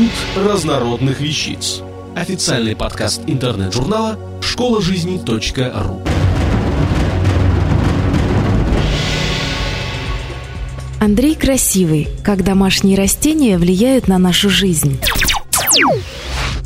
Институт разнородных вещиц. Официальный подкаст интернет-журнала школа жизни .ру. Андрей Красивый. Как домашние растения влияют на нашу жизнь.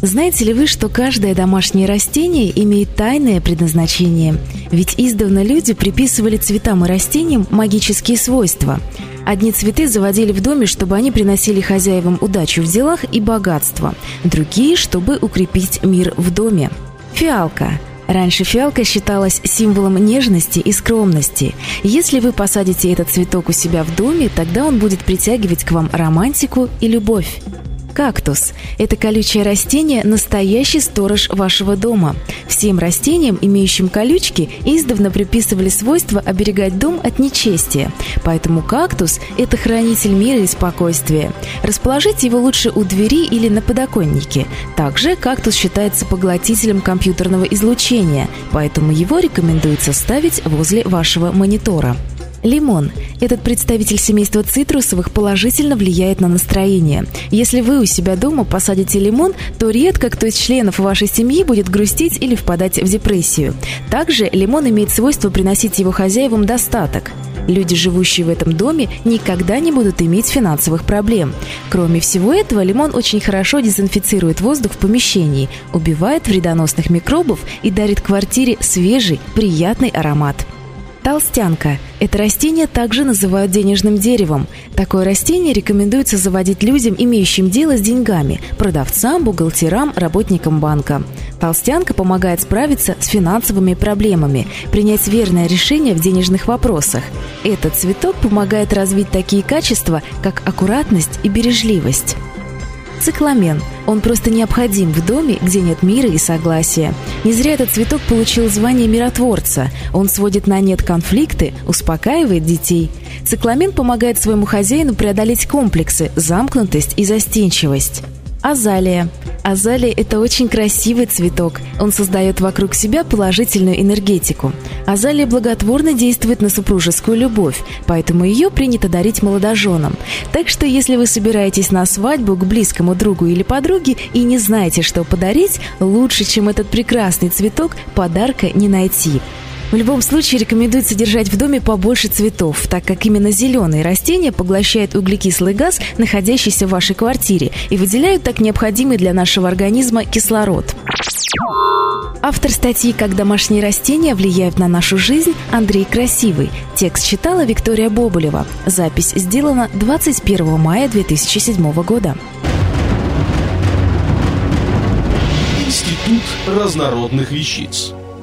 Знаете ли вы, что каждое домашнее растение имеет тайное предназначение? Ведь издавна люди приписывали цветам и растениям магические свойства. Одни цветы заводили в доме, чтобы они приносили хозяевам удачу в делах и богатство, другие, чтобы укрепить мир в доме. Фиалка Раньше фиалка считалась символом нежности и скромности. Если вы посадите этот цветок у себя в доме, тогда он будет притягивать к вам романтику и любовь. Кактус – это колючее растение – настоящий сторож вашего дома. Всем растениям, имеющим колючки, издавна приписывали свойство оберегать дом от нечестия. Поэтому кактус – это хранитель мира и спокойствия. Расположите его лучше у двери или на подоконнике. Также кактус считается поглотителем компьютерного излучения, поэтому его рекомендуется ставить возле вашего монитора. Лимон. Этот представитель семейства цитрусовых положительно влияет на настроение. Если вы у себя дома посадите лимон, то редко кто из членов вашей семьи будет грустить или впадать в депрессию. Также лимон имеет свойство приносить его хозяевам достаток. Люди, живущие в этом доме, никогда не будут иметь финансовых проблем. Кроме всего этого, лимон очень хорошо дезинфицирует воздух в помещении, убивает вредоносных микробов и дарит квартире свежий, приятный аромат. Толстянка. Это растение также называют денежным деревом. Такое растение рекомендуется заводить людям, имеющим дело с деньгами – продавцам, бухгалтерам, работникам банка. Толстянка помогает справиться с финансовыми проблемами, принять верное решение в денежных вопросах. Этот цветок помогает развить такие качества, как аккуратность и бережливость. Цикламен. Он просто необходим в доме, где нет мира и согласия. Не зря этот цветок получил звание миротворца. Он сводит на нет конфликты, успокаивает детей. Цикламен помогает своему хозяину преодолеть комплексы, замкнутость и застенчивость. Азалия. Азалия – это очень красивый цветок. Он создает вокруг себя положительную энергетику. Азалия благотворно действует на супружескую любовь, поэтому ее принято дарить молодоженам. Так что, если вы собираетесь на свадьбу к близкому другу или подруге и не знаете, что подарить, лучше, чем этот прекрасный цветок, подарка не найти. В любом случае рекомендуется держать в доме побольше цветов, так как именно зеленые растения поглощают углекислый газ, находящийся в вашей квартире, и выделяют так необходимый для нашего организма кислород. Автор статьи «Как домашние растения влияют на нашу жизнь» Андрей Красивый. Текст читала Виктория Боболева. Запись сделана 21 мая 2007 года. Институт разнородных вещиц.